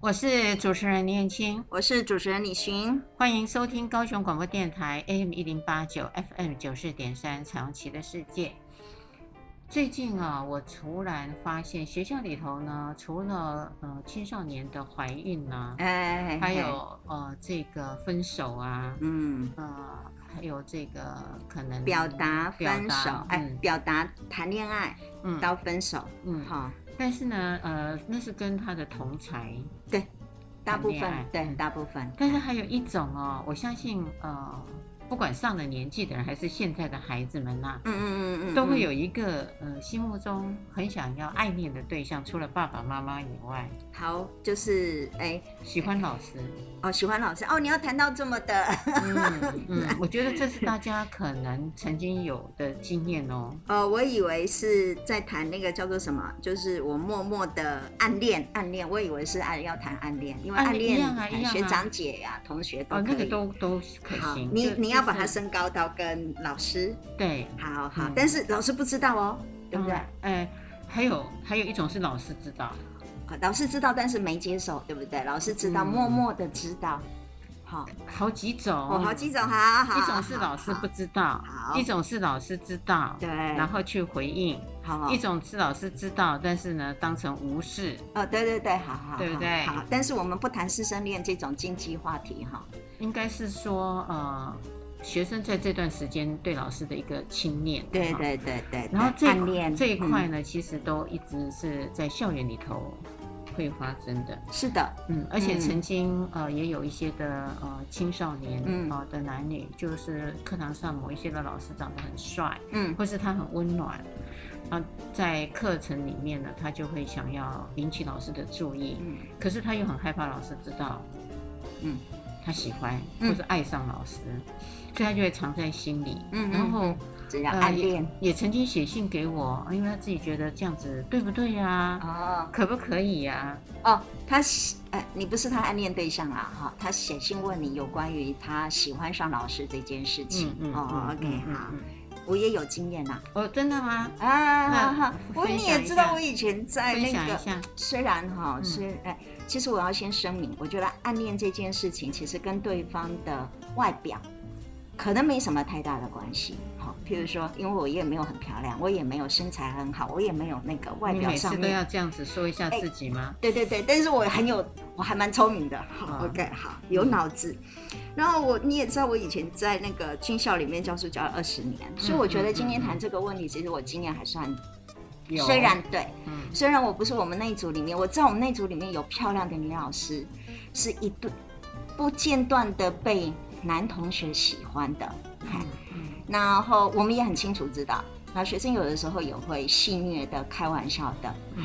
我是主持人念青，我是主持人李寻，欢迎收听高雄广播电台 AM 一零八九 FM 九四点三彩虹旗的世界。最近啊，我突然发现学校里头呢，除了呃青少年的怀孕呐、啊，哎，还有呃这个分手啊，嗯，呃还有这个可能表达分手，嗯、哎，表达谈恋爱，嗯，到分手，嗯，好。但是呢，呃，那是跟他的同才，对，大部分，对，大部分。但是还有一种哦，我相信，呃。不管上了年纪的人还是现在的孩子们呐、啊，嗯嗯嗯嗯，都会有一个呃心目中很想要爱恋的对象，除了爸爸妈妈以外，好，就是哎喜欢老师。哦，喜欢老师。哦，你要谈到这么的，嗯嗯，我觉得这是大家可能曾经有的经验哦。哦，我以为是在谈那个叫做什么，就是我默默的暗恋暗恋，我以为是爱要谈暗恋，因为暗恋学长姐呀、啊、同学都哦，那个都都可行，你你要。要把它升高到跟老师。对，好好，但是老师不知道哦，对不对？哎，还有还有一种是老师知道，老师知道，但是没接受，对不对？老师知道，默默的知道，好，好几种，哦，好几种，好好，一种是老师不知道，一种是老师知道，对，然后去回应，好，一种是老师知道，但是呢，当成无视，哦，对对对，好好，对不对？好，但是我们不谈师生恋这种禁忌话题，哈，应该是说，呃。学生在这段时间对老师的一个轻念，对对对对，然后这这一块呢，其实都一直是在校园里头会发生的。是的，嗯，而且曾经呃也有一些的呃青少年啊的男女，就是课堂上某一些的老师长得很帅，嗯，或是他很温暖，啊，在课程里面呢，他就会想要引起老师的注意，嗯，可是他又很害怕老师知道，嗯，他喜欢或是爱上老师。所以他就会藏在心里，嗯，然后这样暗恋，也曾经写信给我，因为他自己觉得这样子对不对呀？哦，可不可以呀？哦，他写，哎，你不是他暗恋对象啊，哈，他写信问你有关于他喜欢上老师这件事情，哦，OK，好，我也有经验呐，哦，真的吗？啊，哈，我你也知道，我以前在那个，虽然哈是，哎，其实我要先声明，我觉得暗恋这件事情其实跟对方的外表。可能没什么太大的关系，好，譬如说，因为我也没有很漂亮，我也没有身材很好，我也没有那个外表上面。你每次都要这样子说一下自己吗？对对对，但是我很有，我还蛮聪明的，好，OK，好，有脑子。然后我你也知道，我以前在那个军校里面教书教了二十年，所以我觉得今天谈这个问题，其实我经验还算有。虽然对，虽然我不是我们那一组里面，我知道我们那组里面有漂亮的女老师，是一对不间断的被。男同学喜欢的，嗯嗯、然后我们也很清楚知道，那学生有的时候也会戏谑的、开玩笑的，嗯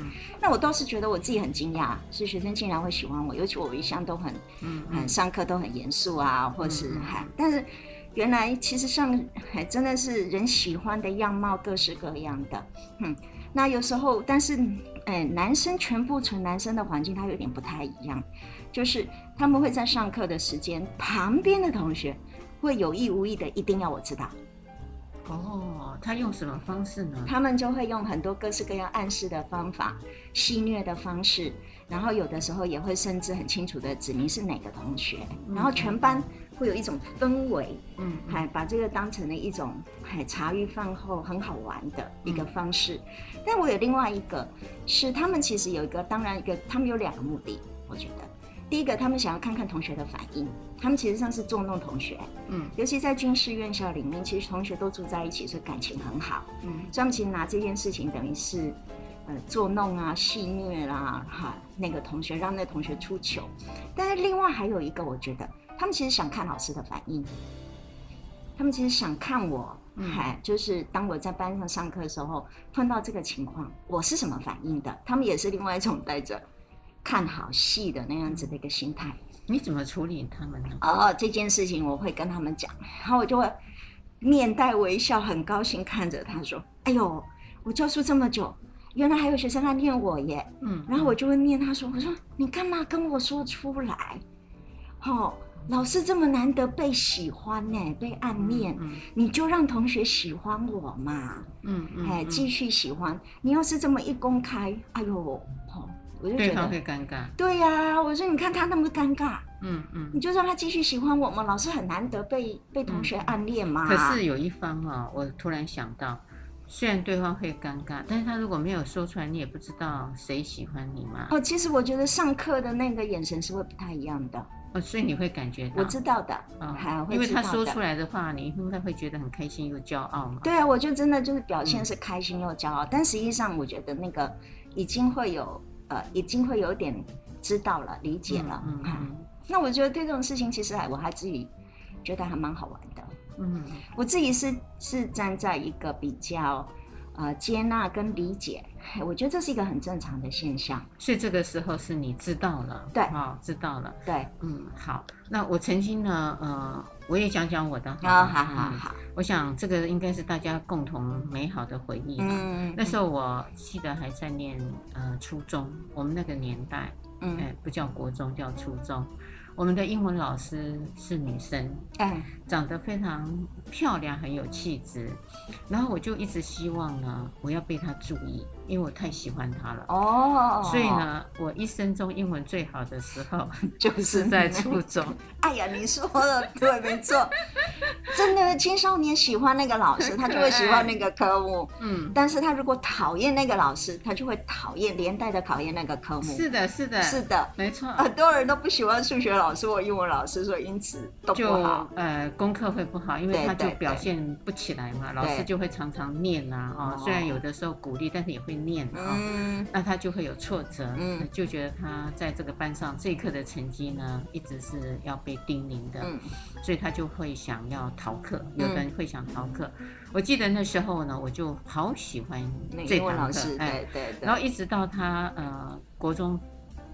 嗯、那我倒是觉得我自己很惊讶，是学生竟然会喜欢我，尤其我一向都很，嗯，嗯上课都很严肃啊，或是，嗨嗯、但是原来其实上还真的是人喜欢的样貌各式各样的，嗯，那有时候，但是，哎，男生全部纯男生的环境，他有点不太一样。就是他们会在上课的时间，旁边的同学会有意无意的一定要我知道。哦，他用什么方式呢？他们就会用很多各式各样暗示的方法、戏谑的方式，然后有的时候也会甚至很清楚的指明是哪个同学，然后全班会有一种氛围，嗯，还把这个当成了一种还茶余饭后很好玩的一个方式。但我有另外一个，是他们其实有一个，当然一个，他们有两个目的，我觉得。第一个，他们想要看看同学的反应。他们其实上是捉弄同学，嗯，尤其在军事院校里面，其实同学都住在一起，所以感情很好，嗯，所以他们其实拿这件事情等于是，呃，捉弄啊、戏虐啦，哈，那个同学让那同学出糗。但是另外还有一个，我觉得他们其实想看老师的反应，他们其实想看我，嗨、嗯，就是当我在班上上课的时候碰到这个情况，我是什么反应的？他们也是另外一种带着。看好戏的那样子的一个心态，你怎么处理他们呢？哦，这件事情我会跟他们讲，然后我就会面带微笑，很高兴看着他说：“哎呦，我教书这么久，原来还有学生暗恋我耶。”嗯，然后我就会念他说：“我说你干嘛跟我说出来？哦，老师这么难得被喜欢呢，被暗恋，嗯嗯、你就让同学喜欢我嘛。嗯嗯，哎、嗯，继续喜欢。你要是这么一公开，哎呦，哦。”我就觉得会尴尬。对呀、啊，我说你看他那么尴尬，嗯嗯，你就让他继续喜欢我嘛。老师很难得被被同学暗恋嘛。可是有一方啊，我突然想到，虽然对方会尴尬，但是他如果没有说出来，你也不知道谁喜欢你嘛。哦，其实我觉得上课的那个眼神是会不太一样的。哦，所以你会感觉到，我知道的，嗯，还会因为他说出来的话，你应该会觉得很开心又骄傲嘛。对啊，我就真的就是表现是开心又骄傲，嗯、但实际上我觉得那个已经会有呃，已经会有点知道了、理解了。嗯，那我觉得对这种事情，其实还我还自己觉得还蛮好玩的。嗯，我自己是是站在一个比较。呃，接纳跟理解，我觉得这是一个很正常的现象。所以这个时候是你知道了，对，哦，知道了，对，嗯，好。那我曾经呢，呃，我也讲讲我的，好好好好。我想这个应该是大家共同美好的回忆。嗯，那时候我记得还在念呃初中，我们那个年代，嗯，哎，不叫国中，叫初中。我们的英文老师是女生，哎，长得非常漂亮，很有气质。然后我就一直希望呢，我要被他注意。因为我太喜欢他了哦，所以呢，我一生中英文最好的时候就 是在初中。哎呀，你说的对，没错，真的青少年喜欢那个老师，他就会喜欢那个科目。嗯，但是他如果讨厌那个老师，他就会讨厌连带的讨厌那个科目。是的，是的，是的，没错。很多人都不喜欢数学老师或英文老师，所以因此都不好。呃，功课会不好，因为他就表现不起来嘛，老师就会常常念啊，哦，虽然有的时候鼓励，但是也会。念啊，嗯，那他就会有挫折，嗯，就觉得他在这个班上这一课的成绩呢，一直是要被叮咛的，嗯，所以他就会想要逃课，有的人会想逃课。我记得那时候呢，我就好喜欢这堂课，哎，对对，然后一直到他呃国中，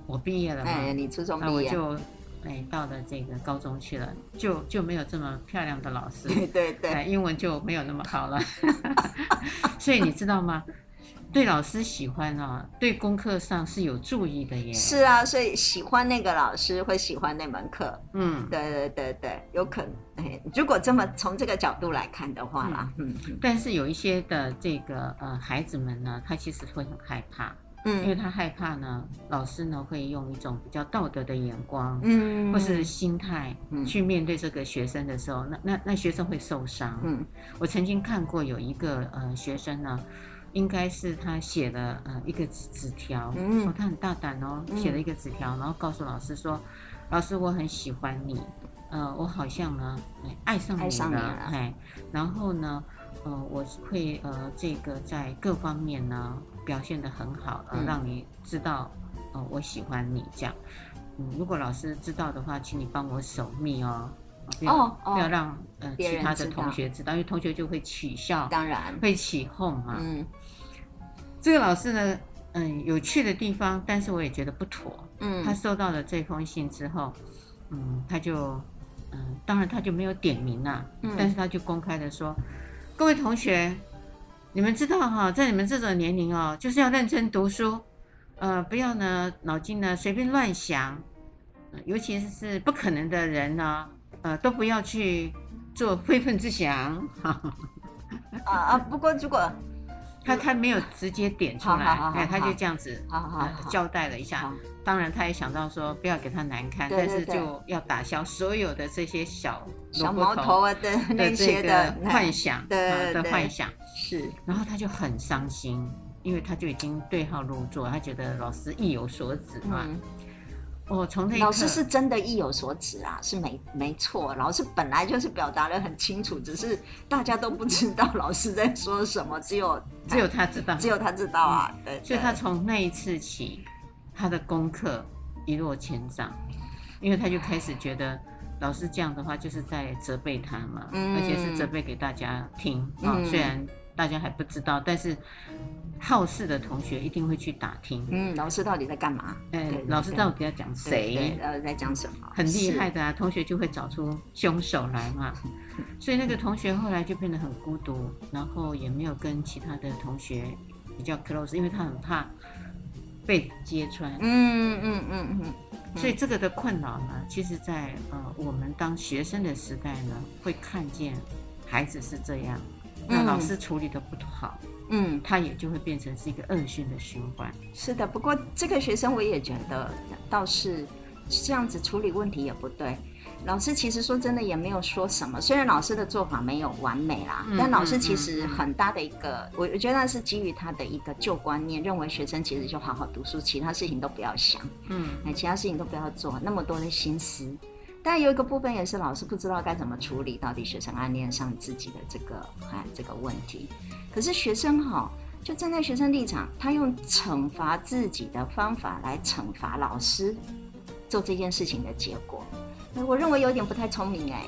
我毕业了嘛，哎，你初中毕业，我就哎到了这个高中去了，就就没有这么漂亮的老师，对对对，英文就没有那么好了，所以你知道吗？对老师喜欢啊，对功课上是有注意的耶。是啊，所以喜欢那个老师会喜欢那门课。嗯，对对对对，有可能。如果这么从这个角度来看的话啦，嗯。嗯，但是有一些的这个呃孩子们呢，他其实会很害怕，嗯，因为他害怕呢，老师呢会用一种比较道德的眼光，嗯，或是心态去面对这个学生的时候，那那那学生会受伤。嗯，我曾经看过有一个呃学生呢。应该是他写了呃一个纸条，嗯、哦，他很大胆哦，写了一个纸条，然后告诉老师说：“老师，我很喜欢你，呃，我好像呢，爱上你了，哎，然后呢，呃，我会呃这个在各方面呢表现得很好，呃，让你知道，呃，我喜欢你这样，嗯，如果老师知道的话，请你帮我守密哦。”不要，哦哦、不要让呃其他的同学知道，因为同学就会取笑，当然。会起哄嘛。嗯，这个老师呢，嗯，有趣的地方，但是我也觉得不妥。嗯，他收到了这封信之后，嗯，他就，嗯，当然他就没有点名啊，嗯，但是他就公开的说，各位同学，你们知道哈，在你们这种年龄哦，就是要认真读书，呃，不要呢脑筋呢随便乱想，尤其是是不可能的人呢。呃，都不要去做非分之想。哈 啊啊！不过如果他他没有直接点出来，哎，他就这样子交代了一下。当然，他也想到说不要给他难堪，但是就要打消所有的这些小小毛头啊的那些的幻想的幻想。是，然后他就很伤心，因为他就已经对号入座，他觉得老师意有所指嘛。哦，从那老师是真的意有所指啊，是没没错。老师本来就是表达的很清楚，只是大家都不知道老师在说什么，只有只有他知道，只有他知道啊。嗯、对，所以他从那一次起，他的功课一落千丈，因为他就开始觉得老师这样的话就是在责备他嘛，嗯、而且是责备给大家听啊、哦。虽然大家还不知道，但是。好事的同学一定会去打听，嗯，老师到底在干嘛？哎，老师到底要讲谁？呃，在讲什么？很厉害的啊，同学就会找出凶手来嘛。所以那个同学后来就变得很孤独，然后也没有跟其他的同学比较 close，因为他很怕被揭穿。嗯嗯嗯嗯。所以这个的困扰呢，其实在呃我们当学生的时代呢，会看见孩子是这样，那老师处理的不好。嗯，他也就会变成是一个恶性的循环。是的，不过这个学生我也觉得倒是这样子处理问题也不对。老师其实说真的也没有说什么，虽然老师的做法没有完美啦，嗯、但老师其实很大的一个，嗯、我我觉得那是基于他的一个旧观念，认为学生其实就好好读书，其他事情都不要想，嗯，哎，其他事情都不要做，那么多的心思。但有一个部分也是老师不知道该怎么处理，到底学生暗恋上自己的这个啊这个问题。可是学生哈，就站在学生立场，他用惩罚自己的方法来惩罚老师做这件事情的结果。我认为有点不太聪明哎，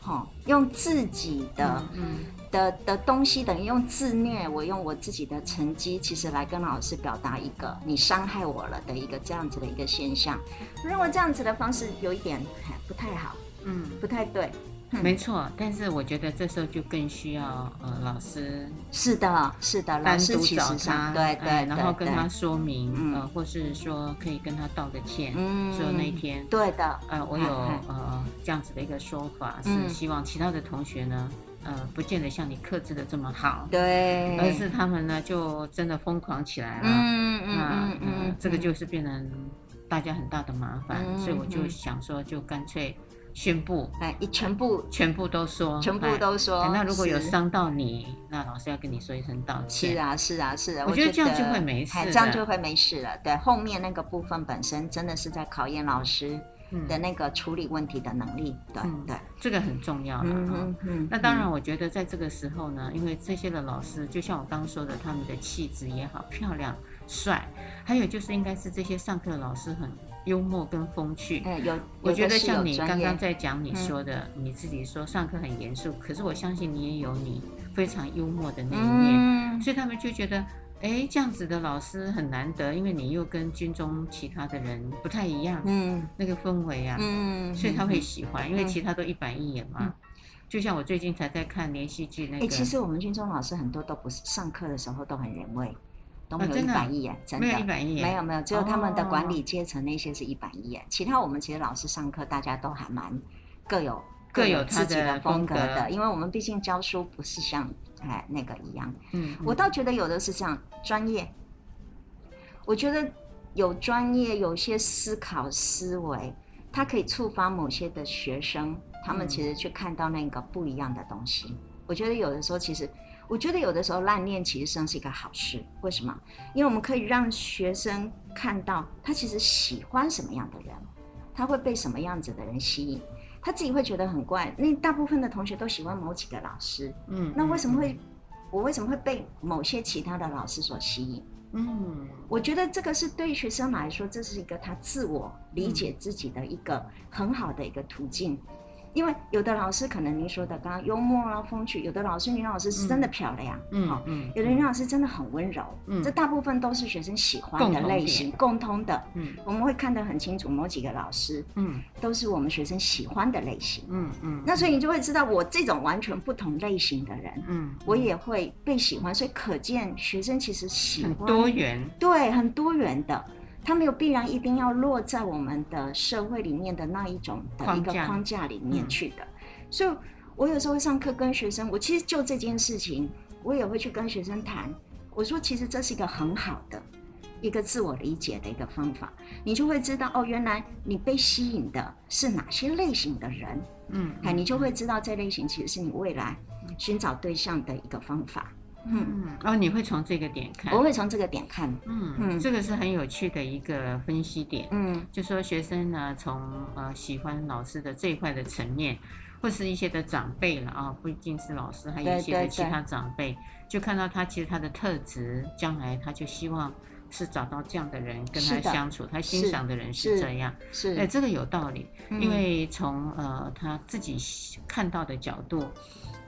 好，用自己的嗯的的东西等于用自虐，我用我自己的成绩，其实来跟老师表达一个你伤害我了的一个这样子的一个现象。我认为这样子的方式有一点不太好，嗯，不太对。没错，但是我觉得这时候就更需要呃老师是的，是的，单独找他，对对，然后跟他说明，呃，或是说可以跟他道个歉，嗯说那天对的，呃，我有呃这样子的一个说法，是希望其他的同学呢，呃，不见得像你克制的这么好，对，而是他们呢就真的疯狂起来了，嗯嗯嗯，这个就是变成大家很大的麻烦，所以我就想说，就干脆。宣布，哎，一全部全部都说，全部都说。那如果有伤到你，那老师要跟你说一声道歉。是啊，是啊，是啊。我觉得这样就会没事，这样就会没事了。对，后面那个部分本身真的是在考验老师的那个处理问题的能力。对对，这个很重要了。嗯嗯。那当然，我觉得在这个时候呢，因为这些的老师，就像我刚刚说的，他们的气质也好，漂亮、帅，还有就是应该是这些上课的老师很。幽默跟风趣，哎，有，我觉得像你刚刚在讲你说的，嗯、你自己说上课很严肃，可是我相信你也有你非常幽默的那一面，嗯、所以他们就觉得，哎，这样子的老师很难得，因为你又跟军中其他的人不太一样，嗯，那个氛围啊，嗯，所以他会喜欢，嗯、因为其他都一板一眼嘛，嗯、就像我最近才在看连续剧那个，哎，其实我们军中老师很多都不是上课的时候都很人味。都没有一板一眼，真的没有一板一眼，没有没有，只有他们的管理阶层那些是一板一眼，其他我们其实老师上课大家都还蛮各有各有自己的风格的，因为我们毕竟教书不是像哎那个一样，嗯，我倒觉得有的是这样专业，我觉得有专业有些思考思维，它可以触发某些的学生，他们其实去看到那个不一样的东西，我觉得有的时候其实。我觉得有的时候烂练其实上是一个好事，为什么？因为我们可以让学生看到他其实喜欢什么样的人，他会被什么样子的人吸引，他自己会觉得很怪。那大部分的同学都喜欢某几个老师，嗯，那为什么会我为什么会被某些其他的老师所吸引？嗯，我觉得这个是对学生来说，这是一个他自我理解自己的一个很好的一个途径。因为有的老师可能您说的刚刚幽默啊、风趣，有的老师女老师是真的漂亮，嗯嗯，有的女老师真的很温柔，嗯，这大部分都是学生喜欢的类型，共通的，嗯，我们会看得很清楚，某几个老师，嗯，都是我们学生喜欢的类型，嗯嗯，那所以你就会知道，我这种完全不同类型的人，嗯，我也会被喜欢，所以可见学生其实喜欢多元，对，很多元的。他没有必然一定要落在我们的社会里面的那一种的一个框架里面去的，嗯、所以，我有时候会上课跟学生，我其实就这件事情，我也会去跟学生谈。我说，其实这是一个很好的一个自我理解的一个方法，你就会知道哦，原来你被吸引的是哪些类型的人，嗯，哎，你就会知道这类型其实是你未来寻找对象的一个方法。嗯，嗯，哦你会从这个点看，我会从这个点看，嗯嗯，这个是很有趣的一个分析点，嗯，就说学生呢，从呃喜欢老师的这一块的层面，或是一些的长辈了啊，不一定是老师，还有一些的其他长辈，就看到他其实他的特质，将来他就希望是找到这样的人跟他相处，他欣赏的人是这样，是，哎，这个有道理，因为从呃他自己看到的角度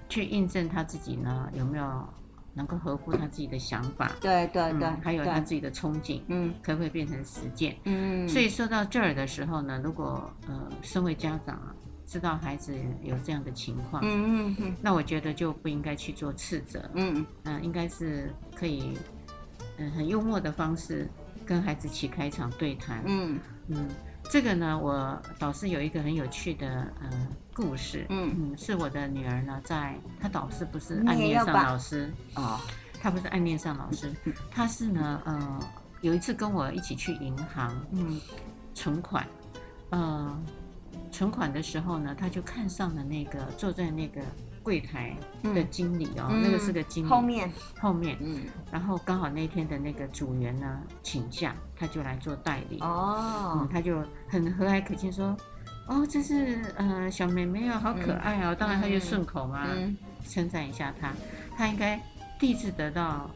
去印证他自己呢有没有。能够合乎他自己的想法，对对对，还有他自己的憧憬，嗯，可不可以变成实践？嗯，所以说到这儿的时候呢，如果呃，身为家长啊，知道孩子有这样的情况，嗯嗯，那我觉得就不应该去做斥责，嗯。嗯，应该是可以，嗯，很幽默的方式跟孩子起开一场对谈，嗯。嗯。这个呢，我导师有一个很有趣的呃故事，嗯。嗯，是我的女儿呢，在她导师不是暗恋上老师。哦，她不是暗恋上老师，她是呢，呃，有一次跟我一起去银行，嗯，存款，呃，存款的时候呢，她就看上了那个坐在那个柜台的经理哦，嗯、那个是个经理，后面。后面，嗯，然后刚好那天的那个组员呢请假，他就来做代理，哦，嗯，他就很和蔼可亲说，哦，这是呃小妹妹哦，好可爱哦，嗯、当然他就顺口嘛，称赞、嗯、一下她，她应该。第一次得到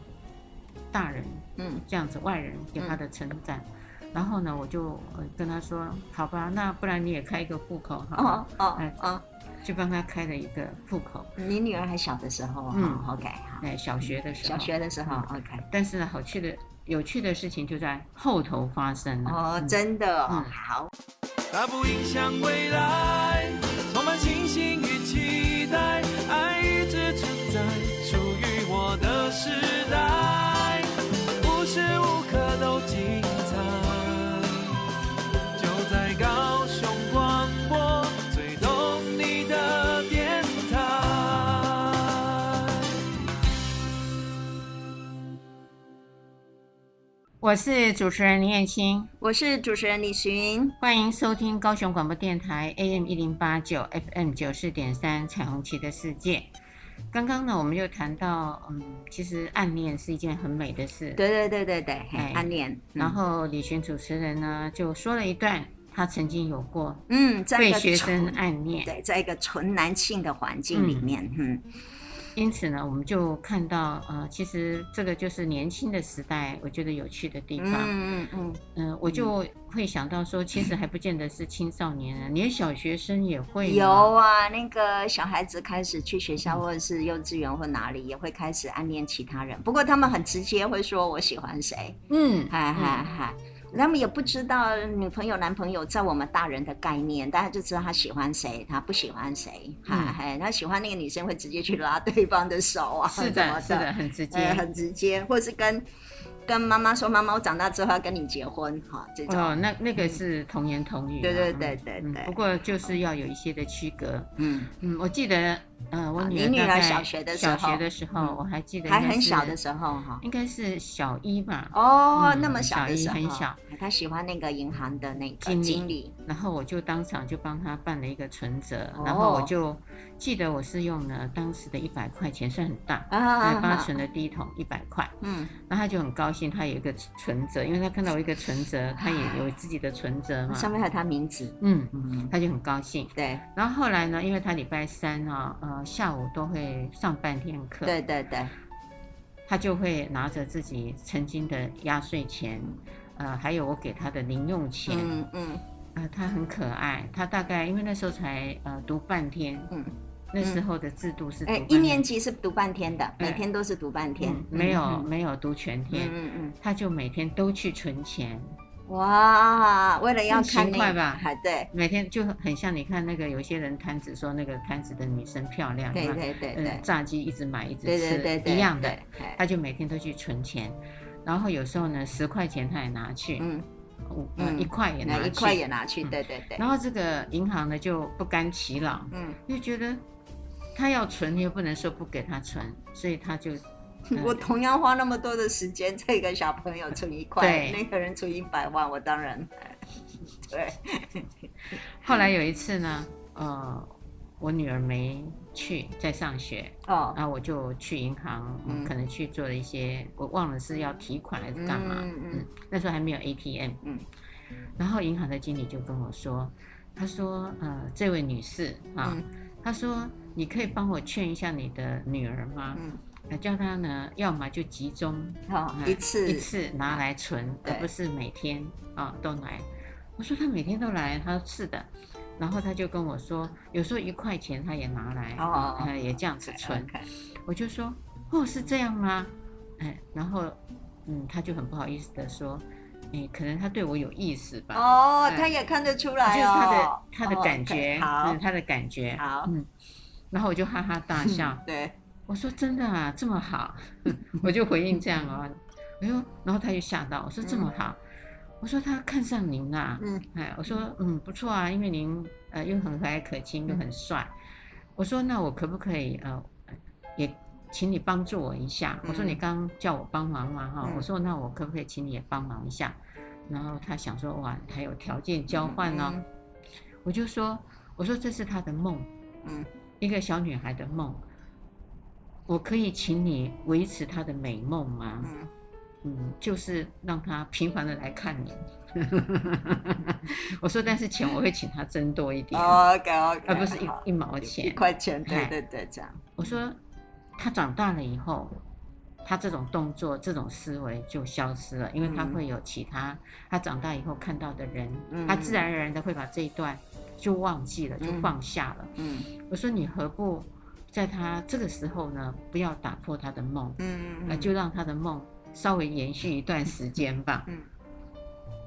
大人，嗯，这样子外人给她的称赞，嗯、然后呢，我就跟他说，好吧，那不然你也开一个户口，哈哦哦，哎哦，就帮他开了一个户口。你女儿还小的时候，嗯，OK，好，哎，小学的时候，小学的时候，OK。但是呢，好去的、有趣的事情就在后头发生了。哦，真的，嗯，好。它不影响未来，充满信心与期待，我是主持人林燕青，我是主持人李寻，欢迎收听高雄广播电台 AM 一零八九 FM 九四点三彩虹旗的世界。刚刚呢，我们就谈到，嗯，其实暗恋是一件很美的事。对对对对对，哎、暗恋。嗯、然后李寻主持人呢，就说了一段他曾经有过，嗯，被学生暗恋，对，在一个纯男性的环境里面，嗯。嗯因此呢，我们就看到，呃，其实这个就是年轻的时代，我觉得有趣的地方。嗯嗯嗯。嗯，我就会想到说，其实还不见得是青少年啊，连小学生也会。有啊，那个小孩子开始去学校或者是幼稚园或哪里，也会开始暗恋其他人。不过他们很直接，会说我喜欢谁。嗯，嗨嗨嗨。他们也不知道女朋友、男朋友在我们大人的概念，大家就知道他喜欢谁，他不喜欢谁。哈、嗯，他喜欢那个女生会直接去拉对方的手啊，是的，是的，很直接，呃、很直接，或是跟。跟妈妈说，妈妈，我长大之后要跟你结婚，哈，这种。哦，那那个是童言童语，对对对对对。不过就是要有一些的区隔，嗯。嗯，我记得，呃，我女儿，你女儿小学的时候，小学的时候，我还记得还很小的时候，哈，应该是小一吧，哦，那么小的时候，很小，她喜欢那个银行的那个经理，然后我就当场就帮她办了一个存折，然后我就记得我是用了当时的一百块钱，算很大，来帮她存了第一桶一百块，嗯，然后他就很高兴，他有一个。存折，因为他看到我一个存折，他也有自己的存折嘛，上面还有他名字，嗯嗯，他就很高兴。对，然后后来呢，因为他礼拜三啊，呃，下午都会上半天课，对对对，他就会拿着自己曾经的压岁钱，呃，还有我给他的零用钱，嗯嗯，呃，他很可爱，他大概因为那时候才呃读半天，嗯。那时候的制度是，哎，一年级是读半天的，每天都是读半天，没有没有读全天，嗯嗯，他就每天都去存钱，哇，为了要看勤快吧，还对，每天就很像你看那个有些人摊子说那个摊子的女生漂亮，对对对，炸鸡一直买一直吃，一样的，他就每天都去存钱，然后有时候呢十块钱他也拿去，嗯，五一块也拿去，一块也拿去，对对对，然后这个银行呢就不甘其劳，嗯，就觉得。他要存，你又不能说不给他存，所以他就，我同样花那么多的时间，这个小朋友存一块，对那个人存一百万，我当然，对。后来有一次呢，呃，我女儿没去，在上学，哦，然后我就去银行，嗯，可能去做了一些，我忘了是要提款还是干嘛，嗯嗯，那时候还没有 ATM，嗯，然后银行的经理就跟我说，他说，呃，这位女士啊，嗯、他说。你可以帮我劝一下你的女儿吗？嗯，叫她呢，要么就集中，好一次。一次拿来存，而不是每天啊都来。我说她每天都来，她说是的。然后他就跟我说，有时候一块钱他也拿来，哦，也这样子存。我就说，哦，是这样吗？哎，然后嗯，他就很不好意思的说，哎，可能他对我有意思吧？哦，他也看得出来，就是他的他的感觉，嗯，他的感觉，好，嗯。然后我就哈哈大笑，对，我说真的啊，这么好，我就回应这样哦，哎呦，然后他就吓到，我说这么好，我说他看上您啊，嗯，哎，我说嗯。不错啊，因为您呃又很和蔼可亲又很帅，我说那我可不可以呃也请你帮助我一下。我说你刚刚叫我帮忙嘛，哈，我说那我可不可以请你也帮忙一下？然后他想说哇，还有条件交换呢，我就说我说这是他的梦，嗯，一个小女孩的梦，我可以请你维持她的美梦吗？嗯，就是让他频繁的来看你。我说，但是钱我会请他增多一点，OK OK，而不是一一毛钱，一块钱，对对对，这样。我说，他长大了以后，他这种动作、这种思维就消失了，因为他会有其他，他长大以后看到的人，他自然而然的会把这一段就忘记了，就放下了。嗯，我说，你何不在他这个时候呢，不要打破他的梦，嗯，就让他的梦。稍微延续一段时间吧。嗯，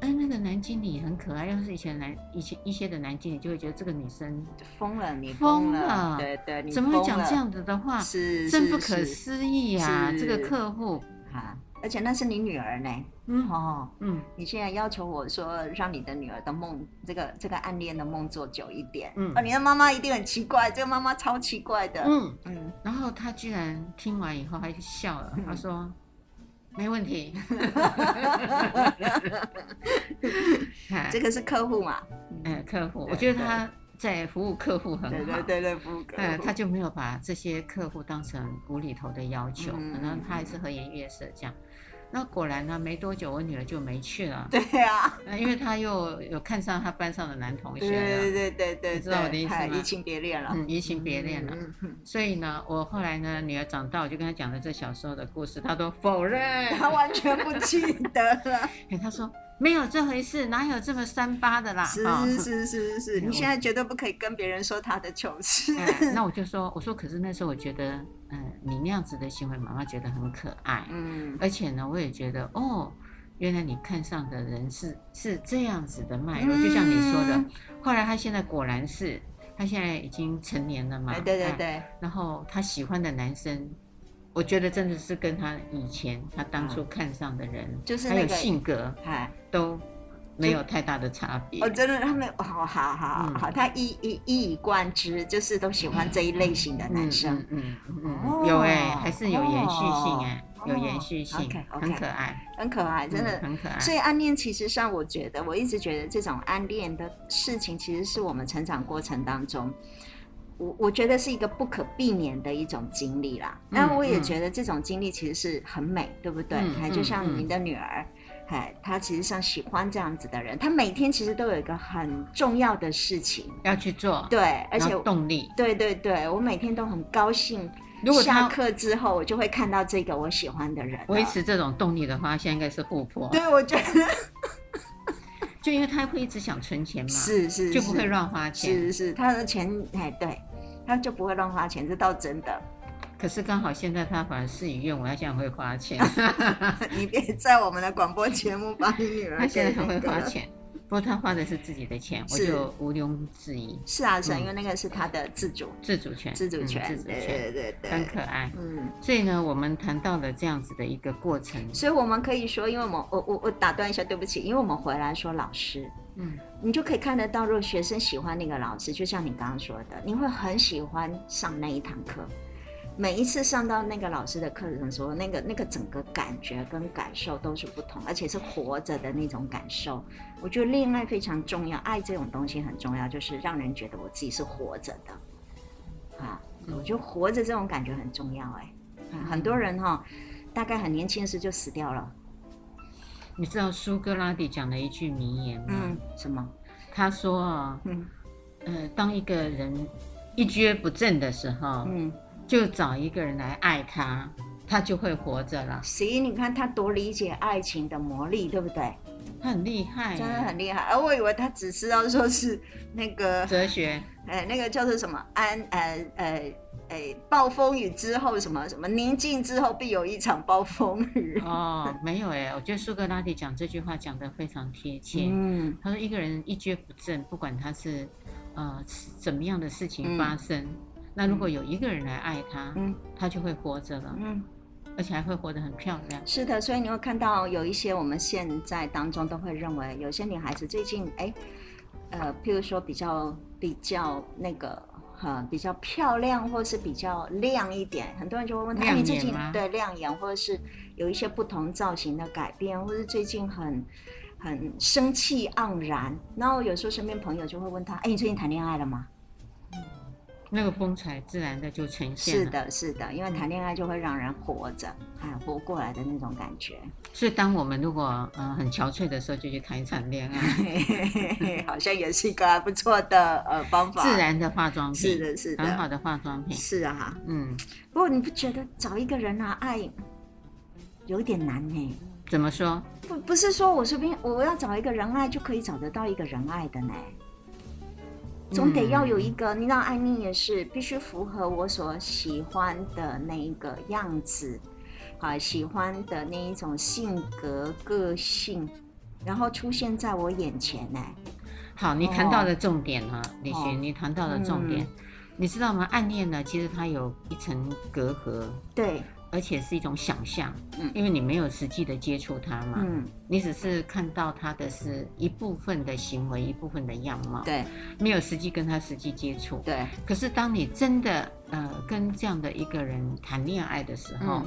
哎，那个男经理很可爱。要是以前男以前一些的男经理就会觉得这个女生疯了，你疯了，对对，怎么会讲这样子的话？是真不可思议啊！这个客户啊，而且那是你女儿呢。嗯哦，嗯，你现在要求我说让你的女儿的梦，这个这个暗恋的梦做久一点。嗯，你的妈妈一定很奇怪，这个妈妈超奇怪的。嗯嗯，然后他居然听完以后还笑了，他说。没问题，这个是客户嘛？嗯，客户，我觉得他在服务客户很好，对对对对，服务客户，他就没有把这些客户当成无厘头的要求，可能他还是和颜悦色这样。那果然呢，没多久我女儿就没去了。对呀，因为她又有看上她班上的男同学了。对对对对，你知道我的意思吗？移情别恋了。嗯，移情别恋了。所以呢，我后来呢，女儿长大，我就跟她讲了这小时候的故事，她都否认，她完全不记得了。哎，她说。没有这回事，哪有这么三八的啦？是是是是是，你现在绝对不可以跟别人说他的糗事。那我就说，我说，可是那时候我觉得，嗯，你那样子的行为，妈妈觉得很可爱。嗯，而且呢，我也觉得，哦，原来你看上的人是是这样子的脉络，就像你说的。后来他现在果然是，他现在已经成年了嘛？对对对。然后他喜欢的男生。我觉得真的是跟他以前他当初看上的人，就是还有性格，都没有太大的差别。我真的他们，好好好好，他一一一以贯之，就是都喜欢这一类型的男生。嗯嗯，有哎，还是有延续性哎，有延续性，OK，很可爱，很可爱，真的很可爱。所以暗恋其实上，我觉得我一直觉得这种暗恋的事情，其实是我们成长过程当中。我我觉得是一个不可避免的一种经历啦，那我也觉得这种经历其实是很美，对不对？还就像您的女儿，哎，他其实像喜欢这样子的人，他每天其实都有一个很重要的事情要去做，对，而且动力，对对对，我每天都很高兴。如果下课之后，我就会看到这个我喜欢的人。维持这种动力的话，现在应该是富婆。对，我觉得，就因为他会一直想存钱嘛，是是，就不会乱花钱，是是，他的钱，哎，对。他就不会乱花钱，这倒真的。可是刚好现在他反而事与愿违，他现在会花钱。你别在我们的广播节目把你女儿。他现在很会花钱，不过他花的是自己的钱，我就毋庸置疑。是啊，是啊，因为那个是他的自主、自主权、自主权，对对对对，很可爱。嗯，所以呢，我们谈到了这样子的一个过程。所以我们可以说，因为我们我我我打断一下，对不起，因为我们回来说老师。嗯，你就可以看得到，如果学生喜欢那个老师，就像你刚刚说的，你会很喜欢上那一堂课。每一次上到那个老师的课程的时候，那个那个整个感觉跟感受都是不同，而且是活着的那种感受。我觉得恋爱非常重要，爱这种东西很重要，就是让人觉得我自己是活着的。啊，我觉得活着这种感觉很重要。哎，很多人哈，大概很年轻时就死掉了。你知道苏格拉底讲了一句名言吗？嗯，什么？他说啊，嗯，呃，当一个人一蹶不振的时候，嗯，就找一个人来爱他，他就会活着了。行，你看他多理解爱情的魔力，对不对？他很厉害，真的很厉害。而我以为他只知道说是那个哲学，哎，那个叫做什么安，呃，呃。哎，暴风雨之后什么什么宁静之后必有一场暴风雨哦，没有哎，我觉得苏格拉底讲这句话讲得非常贴切。嗯，他说一个人一蹶不振，不管他是呃怎么样的事情发生，嗯、那如果有一个人来爱他，嗯，他就会活着了，嗯，而且还会活得很漂亮。是的，所以你会看到有一些我们现在当中都会认为，有些女孩子最近哎，呃，譬如说比较比较那个。哈比较漂亮，或是比较亮一点，很多人就会问她：“你最近对亮眼，或者是有一些不同造型的改变，或是最近很很生气盎然？”然后有时候身边朋友就会问她：“哎，你最近谈恋爱了吗？”那个风采自然的就呈现。是的，是的，因为谈恋爱就会让人活着，哎活过来的那种感觉。所以，当我们如果嗯很憔悴的时候，就去谈一场恋爱，好像也是一个还不错的呃方法。自然的化妆品，是的，是的，很好的化妆品。是啊，嗯。不过你不觉得找一个人啊爱有点难呢？怎么说？不不是说我随便我要找一个人爱就可以找得到一个人爱的呢？总得要有一个，嗯、你知道，爱你也是必须符合我所喜欢的那一个样子，啊，喜欢的那一种性格、个性，然后出现在我眼前呢。好，你谈到了重点哈，李寻、哦，你谈到了重点，嗯、你知道吗？暗恋呢，其实它有一层隔阂。对。而且是一种想象，嗯，因为你没有实际的接触他嘛，嗯，你只是看到他的是一部分的行为，一部分的样貌，对，没有实际跟他实际接触，对。可是当你真的呃跟这样的一个人谈恋爱的时候，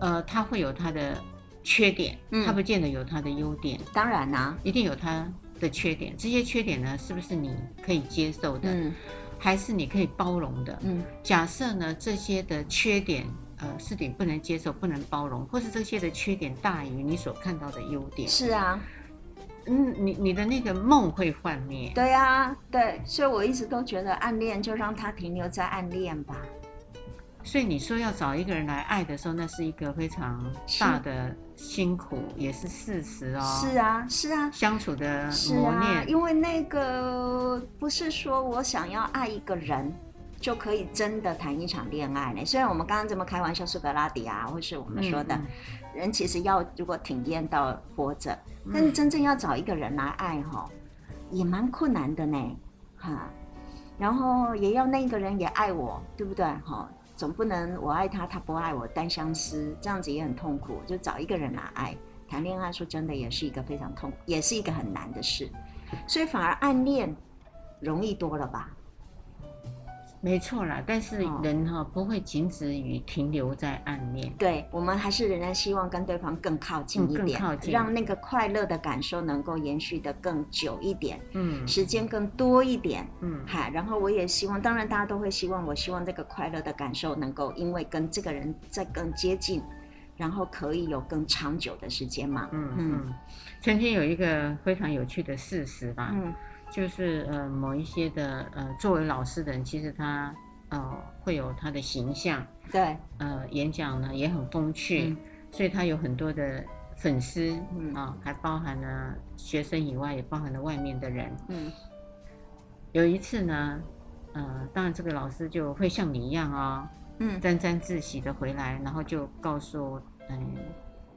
嗯、呃，他会有他的缺点，嗯，他不见得有他的优点，当然啦、啊，一定有他的缺点。这些缺点呢，是不是你可以接受的，嗯，还是你可以包容的？嗯，假设呢这些的缺点。呃，是你不能接受、不能包容，或是这些的缺点大于你所看到的优点。是啊，嗯，你你的那个梦会幻灭。对啊，对，所以我一直都觉得暗恋就让它停留在暗恋吧。所以你说要找一个人来爱的时候，那是一个非常大的辛苦，是也是事实哦。是啊，是啊，相处的磨练。啊，因为那个不是说我想要爱一个人。就可以真的谈一场恋爱呢？虽然我们刚刚这么开玩笑，苏格拉底啊，或是我们说的，人其实要如果体验到活着，但是真正要找一个人来爱哈，也蛮困难的呢，哈。然后也要那个人也爱我，对不对？哈，总不能我爱他，他不爱我，单相思，这样子也很痛苦。就找一个人来爱，谈恋爱说真的也是一个非常痛苦，也是一个很难的事，所以反而暗恋容易多了吧。没错啦，但是人哈、哦、不会仅止于停留在暗恋，对，我们还是仍然希望跟对方更靠近一点，更靠近，让那个快乐的感受能够延续的更久一点，嗯，时间更多一点，嗯，嗨，然后我也希望，当然大家都会希望，我希望这个快乐的感受能够因为跟这个人再更接近，然后可以有更长久的时间嘛，嗯。嗯，曾经有一个非常有趣的事实吧，嗯。就是呃，某一些的呃，作为老师的人，其实他呃会有他的形象，对，呃，演讲呢也很风趣，嗯、所以他有很多的粉丝，嗯啊，还包含了学生以外，也包含了外面的人，嗯。有一次呢，呃，当然这个老师就会像你一样啊、哦，嗯，沾沾自喜的回来，然后就告诉嗯、呃、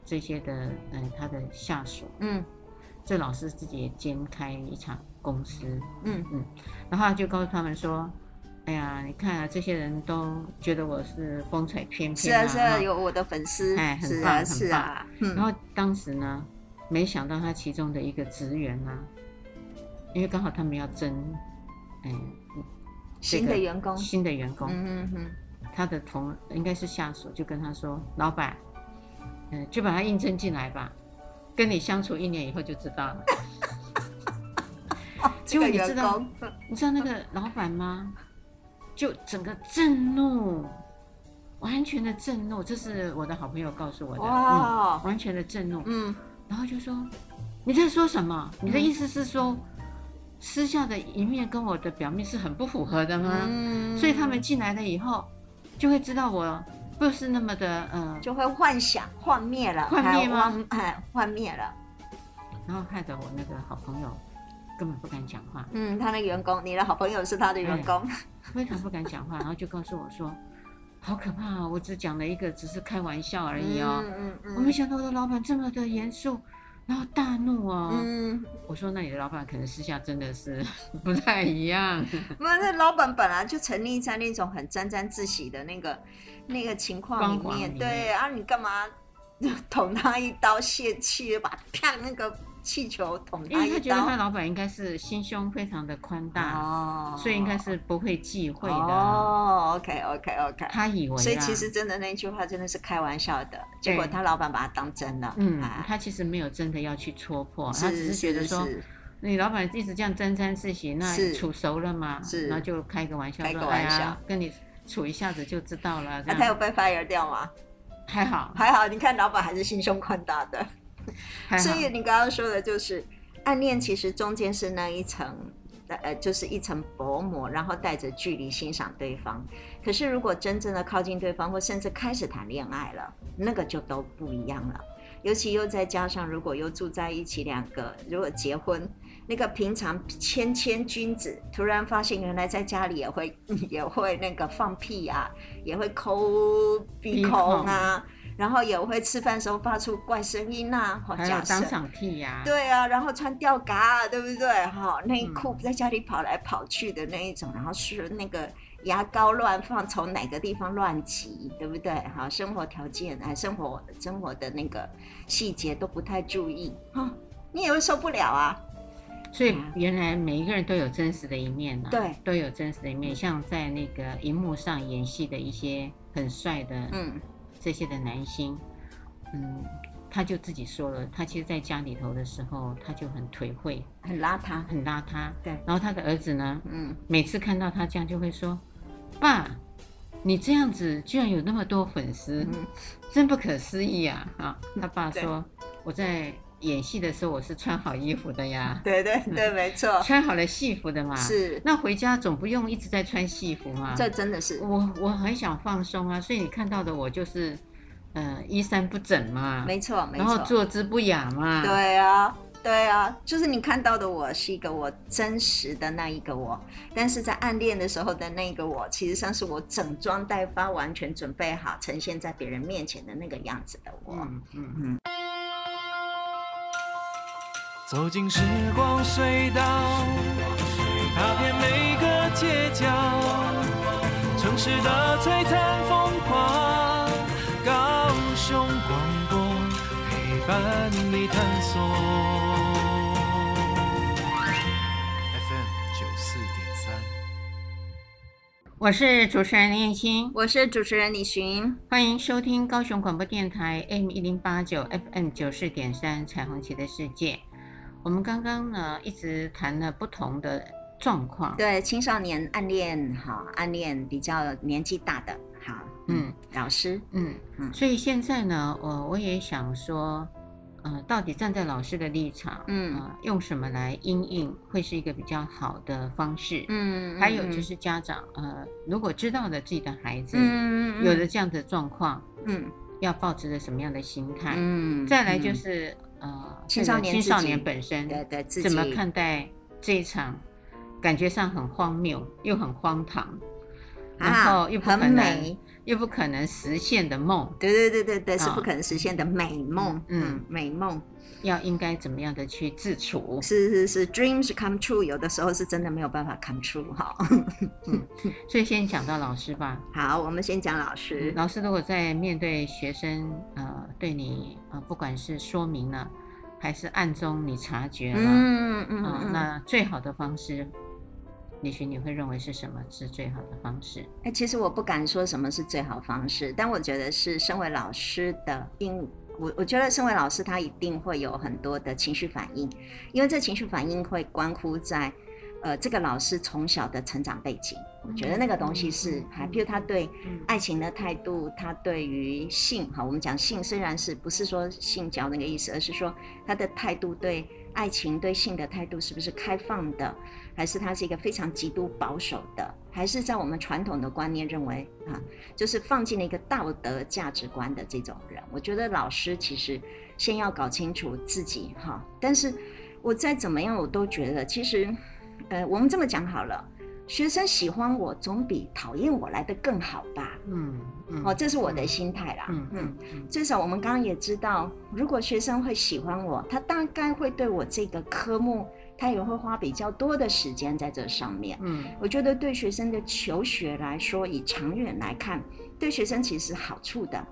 这些的嗯、呃、他的下属，嗯。这老师自己也兼开一场公司，嗯。嗯，然后就告诉他们说：“哎呀，你看啊，这些人都觉得我是风采翩翩，是啊是啊，有我的粉丝，哎，很棒很棒。然后当时呢，没想到他其中的一个职员呢，因为刚好他们要征，哎，新的员工，新的员工，嗯嗯，他的同应该是下属，就跟他说：老板，嗯，就把他应征进来吧。”跟你相处一年以后就知道了，结果你知道你知道那个老板吗？就整个震怒，完全的震怒，这是我的好朋友告诉我的，哇、嗯，完全的震怒，嗯，然后就说你在说什么？你的意思是说私下的一面跟我的表面是很不符合的吗？嗯、所以他们进来了以后就会知道我。不是那么的，嗯，就会幻想幻灭了，幻灭吗？哎，幻灭了，然后害得我那个好朋友根本不敢讲话。嗯，他那个员工，你的好朋友是他的员工，哎、非常不敢讲话，然后就告诉我说，好可怕啊！我只讲了一个，只是开玩笑而已哦。嗯嗯嗯，我没想到我的老板这么的严肃，然后大怒哦。嗯，我说那你的老板可能私下真的是不太一样。那那老板本来就沉溺在那种很沾沾自喜的那个。那个情况里面，对，啊，你干嘛捅他一刀泄气，把他啪那个气球捅他一刀。因为他觉得他老板应该是心胸非常的宽大，哦，所以应该是不会忌讳的。哦，OK OK OK，他以为，所以其实真的那句话真的是开玩笑的，结果他老板把他当真了。嗯，他其实没有真的要去戳破，他只是觉得说。你老板一直这样沾沾自喜，那处熟了嘛？是，然后就开个玩笑，开个玩笑，跟你处一下子就知道了。那他有被 fire 掉吗？还好，还好。你看老板还是心胸宽大的。所以你刚刚说的就是暗恋，其实中间是那一层，呃，就是一层薄膜，然后带着距离欣赏对方。可是如果真正的靠近对方，或甚至开始谈恋爱了，那个就都不一样了。尤其又再加上，如果又住在一起，两个如果结婚。那个平常谦谦君子，突然发现原来在家里也会也会那个放屁啊，也会抠鼻孔啊，然后也会吃饭时候发出怪声音啊，还有当场屁呀，对啊，然后穿吊嘎，对不对？哈，内裤在家里跑来跑去的那一种，然后是那个牙膏乱放，从哪个地方乱挤，对不对？哈，生活条件哎，生活生活的那个细节都不太注意，哈，你也会受不了啊。所以原来每一个人都有真实的一面呢、啊，对，都有真实的一面。像在那个荧幕上演戏的一些很帅的，嗯，这些的男星，嗯，他就自己说了，他其实在家里头的时候，他就很颓废，很邋遢，很邋遢。对。然后他的儿子呢，嗯，每次看到他这样，就会说：“爸，你这样子居然有那么多粉丝，嗯、真不可思议啊！”啊，他爸说：“我在。”演戏的时候我是穿好衣服的呀，对对对，没错，穿好了戏服的嘛。是，那回家总不用一直在穿戏服嘛。这真的是我，我很想放松啊，所以你看到的我就是，呃，衣衫不整嘛，没错，没错，然后坐姿不雅嘛。对啊，对啊，就是你看到的我是一个我真实的那一个我，但是在暗恋的时候的那个我，其实上是我整装待发，完全准备好呈现在别人面前的那个样子的我。嗯嗯。嗯走进时光隧道，踏遍每个街角，城市的璀璨风光，高雄广播陪伴你探索。FM 九四点三，我是主持人林燕青，我是主持人李寻，欢迎收听高雄广播电台 M 一零八九 FM 九四点三彩虹旗的世界。我们刚刚呢一直谈了不同的状况，对青少年暗恋，哈，暗恋比较年纪大的，好，嗯，老师，嗯嗯，所以现在呢，我我也想说，呃，到底站在老师的立场，嗯、呃，用什么来因应会是一个比较好的方式，嗯，还有就。是家长，呃，如果知道了自己的孩子，嗯有了这样的状况，嗯，要抱持着什么样的心态，嗯，再来就是。呃，青少年青少年本身怎么看待这一场感觉上很荒谬又很荒唐，啊、然后又不可能美又不可能实现的梦？对对对对对，是不可能实现的美梦。嗯，嗯美梦要应该怎么样的去自处？是是是，dreams come true，有的时候是真的没有办法 come true 哈。嗯，所以先讲到老师吧。好，我们先讲老师。嗯、老师如果在面对学生，呃，对你呃，不管是说明了。还是暗中你察觉了，嗯嗯、呃、那最好的方式，也许你会认为是什么是最好的方式？哎、欸，其实我不敢说什么是最好方式，但我觉得是身为老师的，因我我觉得身为老师他一定会有很多的情绪反应，因为这情绪反应会关乎在。呃，这个老师从小的成长背景，我觉得那个东西是，还比如他对爱情的态度，他对于性，哈，我们讲性虽然是不是说性交那个意思，而是说他的态度对爱情对性的态度是不是开放的，还是他是一个非常极度保守的，还是在我们传统的观念认为啊，就是放进了一个道德价值观的这种人，我觉得老师其实先要搞清楚自己哈，但是我再怎么样，我都觉得其实。呃，我们这么讲好了，学生喜欢我总比讨厌我来的更好吧？嗯，嗯哦，这是我的心态啦。嗯嗯，嗯，至少我们刚刚也知道，如果学生会喜欢我，他大概会对我这个科目，他也会花比较多的时间在这上面。嗯，我觉得对学生的求学来说，以长远来看，对学生其实好处的，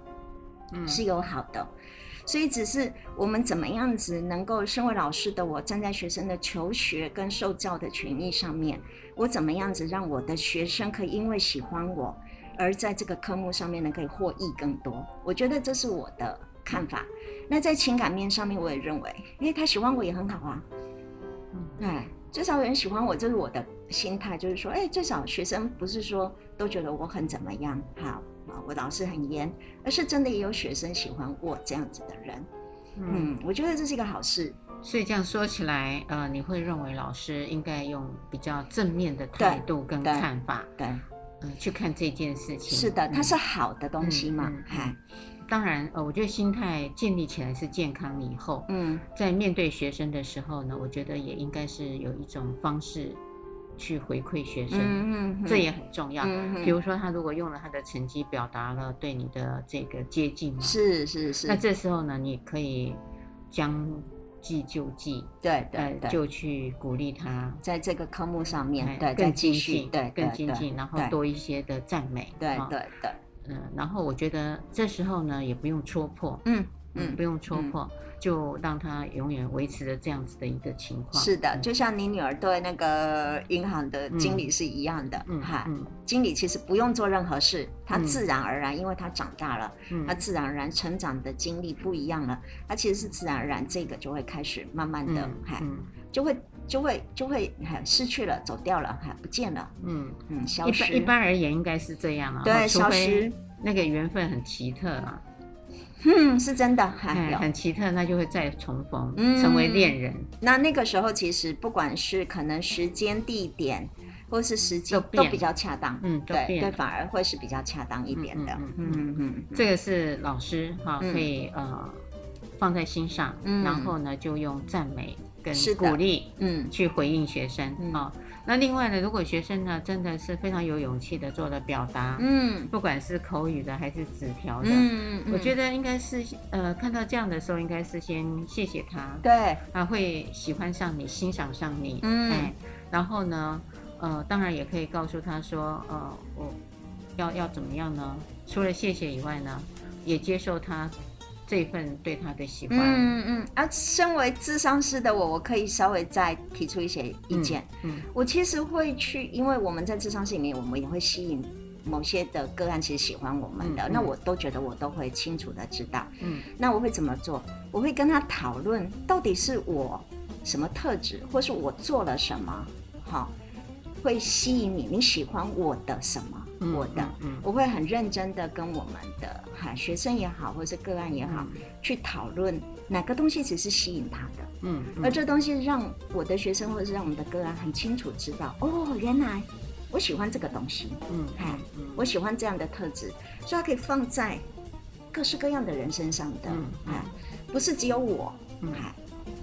嗯，是有好的。所以只是我们怎么样子能够身为老师的我，站在学生的求学跟受教的权益上面，我怎么样子让我的学生可以因为喜欢我，而在这个科目上面呢可以获益更多？我觉得这是我的看法。那在情感面上面，我也认为，因为他喜欢我也很好啊。嗯，哎，至少有人喜欢我，这是我的心态，就是说，哎，至少学生不是说都觉得我很怎么样，好啊。我老师很严，而是真的也有学生喜欢我这样子的人。嗯，嗯，我觉得这是一个好事。所以这样说起来，呃，你会认为老师应该用比较正面的态度跟看法，对，对，呃，去看这件事情。是的，它是好的东西嘛？哈、嗯，嗯嗯、当然，呃，我觉得心态建立起来是健康以后，嗯，在面对学生的时候呢，我觉得也应该是有一种方式。去回馈学生，嗯嗯，这也很重要。嗯。嗯，比如说，他如果用了他的成绩表达了对你的这个接近，是是是，那这时候呢，你可以将计就计，对对对，就去鼓励他在这个科目上面，对，更精进，对，更精进，然后多一些的赞美，对对对，嗯，然后我觉得这时候呢，也不用戳破，嗯。嗯，不用戳破，嗯、就让他永远维持着这样子的一个情况。是的，嗯、就像你女儿对那个银行的经理是一样的。嗯，哈，经理其实不用做任何事，他自然而然，嗯、因为他长大了，嗯、他自然而然成长的经历不一样了，他其实是自然而然，这个就会开始慢慢的，哈、嗯，就会就会就会失去了，走掉了，哈，不见了。嗯嗯，消失。一般一般而言应该是这样啊。对，消失。那个缘分很奇特啊。嗯，是真的，还很，很奇特，那就会再重逢，嗯、成为恋人。那那个时候，其实不管是可能时间、地点，或是时机，都，都比较恰当。嗯，对对，反而会是比较恰当一点的。嗯嗯嗯，嗯这个是老师哈，可以呃放在心上，嗯、然后呢，就用赞美跟鼓励，嗯，去回应学生啊。嗯那另外呢，如果学生呢真的是非常有勇气的做了表达，嗯，不管是口语的还是纸条的，嗯，嗯，我觉得应该是呃看到这样的时候，应该是先谢谢他，对，他会喜欢上你，欣赏上你，嗯，哎，然后呢，呃，当然也可以告诉他说，呃，我要要怎么样呢？除了谢谢以外呢，也接受他。这份对他的喜欢，嗯嗯，而、啊、身为智商师的我，我可以稍微再提出一些意见。嗯，嗯我其实会去，因为我们在智商室里面，我们也会吸引某些的个案，其实喜欢我们的，嗯、那我都觉得我都会清楚的知道。嗯，那我会怎么做？我会跟他讨论，到底是我什么特质，或是我做了什么，好，会吸引你，你喜欢我的什么？我的，我会很认真的跟我们的哈学生也好，或者是个案也好，去讨论哪个东西只是吸引他的，嗯，而这东西让我的学生或者是让我们的个案很清楚知道，哦，原来我喜欢这个东西，嗯，哈，我喜欢这样的特质，所以它可以放在各式各样的人身上的，嗯，不是只有我，嗯，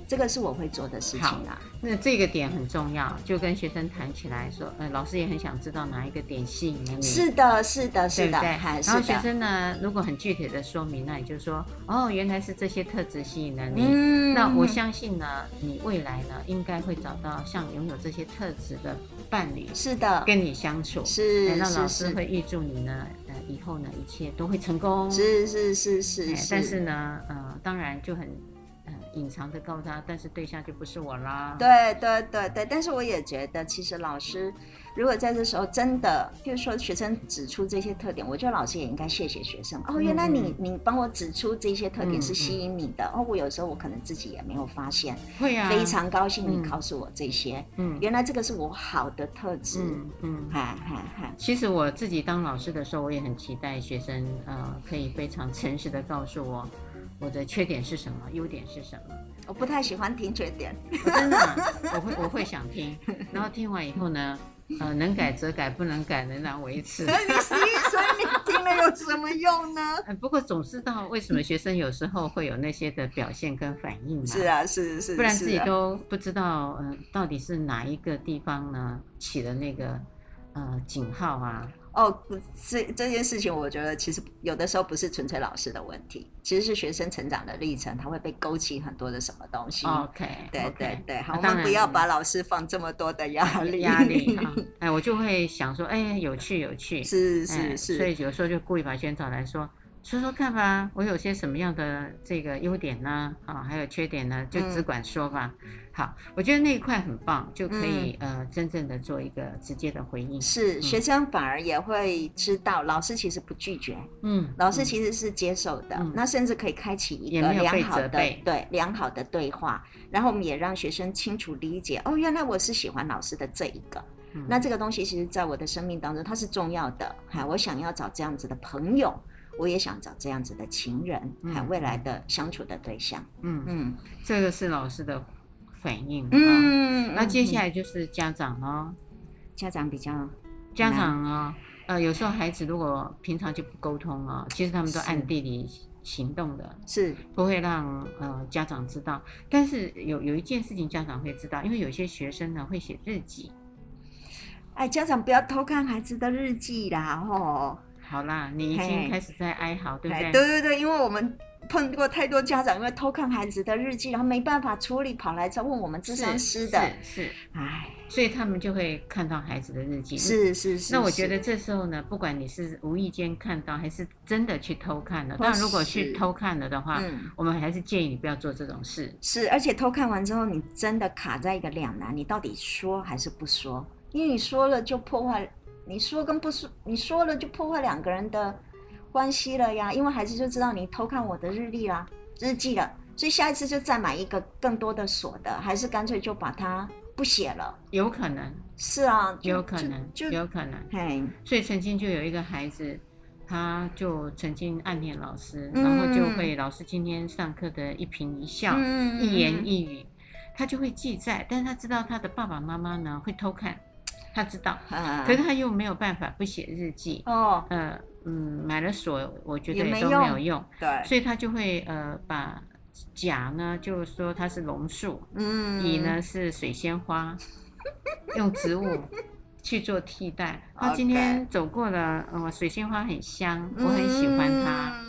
这个是我会做的事情啦。那这个点很重要，就跟学生谈起来说，呃，老师也很想知道哪一个点吸引了你。是的，是的，是的，对不对？然后学生呢，如果很具体的说明，那你就说，哦，原来是这些特质吸引了你。嗯。那我相信呢，你未来呢，应该会找到像拥有这些特质的伴侣。是的。跟你相处。是。那老师会预祝你呢，呃，以后呢，一切都会成功。是是是是是。但是呢，呃，当然就很。隐藏的告诉他，但是对象就不是我啦。对对对对，但是我也觉得，其实老师如果在这时候真的，就是说学生指出这些特点，我觉得老师也应该谢谢学生。哦，原来你你帮我指出这些特点是吸引你的。哦，我有时候我可能自己也没有发现。会啊。非常高兴你告诉我这些。嗯。原来这个是我好的特质。嗯嗯。嗨嗨嗨。其实我自己当老师的时候，我也很期待学生呃可以非常诚实的告诉我。我的缺点是什么？优点是什么？我不太喜欢听缺点，我真的，我会我会想听，然后听完以后呢，呃，能改则改，不能改仍然维持。所以你听了有什么用呢？不过总知道为什么学生有时候会有那些的表现跟反应嘛。是啊，是是是，不然自己都不知道，嗯、呃，到底是哪一个地方呢起了那个呃警号啊？哦，这这件事情，我觉得其实有的时候不是纯粹老师的问题，其实是学生成长的历程，他会被勾起很多的什么东西。OK，对对对，好，我们不要把老师放这么多的压力。压力，哎，我就会想说，哎，有趣有趣，是是是，所以有时候就故意把学生找来说，说说看吧，我有些什么样的这个优点呢？啊，还有缺点呢，就只管说吧。嗯、好，我觉得那一块很棒，就可以、嗯、呃真正的做一个直接的回应。是，学生反而也会知道，老师其实不拒绝，嗯，老师其实是接受的，嗯、那甚至可以开启一个良好的对良好的对话，然后我们也让学生清楚理解，哦，原来我是喜欢老师的这一个。嗯、那这个东西其实，在我的生命当中，它是重要的。哈，我想要找这样子的朋友，我也想找这样子的情人，还有未来的相处的对象。嗯嗯，这个是老师的反应。嗯，那接下来就是家长哦，家长比较，家长啊、哦，呃，有时候孩子如果平常就不沟通啊、哦，其实他们都暗地里行动的，是不会让呃家长知道。但是有有一件事情家长会知道，因为有些学生呢会写日记。哎，家长不要偷看孩子的日记啦！吼，好啦，你已经开始在哀嚎，对不对？对对对，因为我们碰过太多家长因为偷看孩子的日记，然后没办法处理，跑来再问我们咨商师的。是，是，哎，所以他们就会看到孩子的日记。是是是。那我觉得这时候呢，不管你是无意间看到，还是真的去偷看了，但如果去偷看了的话，嗯，我们还是建议你不要做这种事。是，而且偷看完之后，你真的卡在一个两难，你到底说还是不说？因为你说了就破坏，你说跟不说，你说了就破坏两个人的关系了呀。因为孩子就知道你偷看我的日历啦、日记了，所以下一次就再买一个更多的锁的，还是干脆就把它不写了。有可能是啊，有可能，就有可能。嘿，所以曾经就有一个孩子，他就曾经暗恋老师，嗯、然后就会老师今天上课的一颦一笑、嗯、一言一语，他就会记在，但是他知道他的爸爸妈妈呢会偷看。他知道，可是他又没有办法不写日记哦。呃，嗯，买了锁，我觉得也都没有用。对，所以他就会呃把甲呢，就是说它是榕树，嗯，乙呢是水仙花，用植物去做替代。他今天走过了，呃，水仙花很香，我很喜欢它，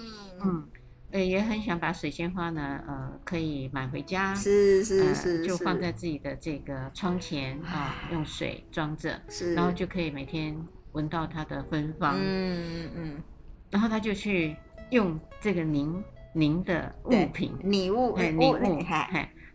嗯。呃，也很想把水仙花呢，呃，可以买回家，是是是，呃，就放在自己的这个窗前啊，用水装着，是，然后就可以每天闻到它的芬芳，嗯。嗯，然后他就去用这个凝凝的物品，礼物，哎，拟物，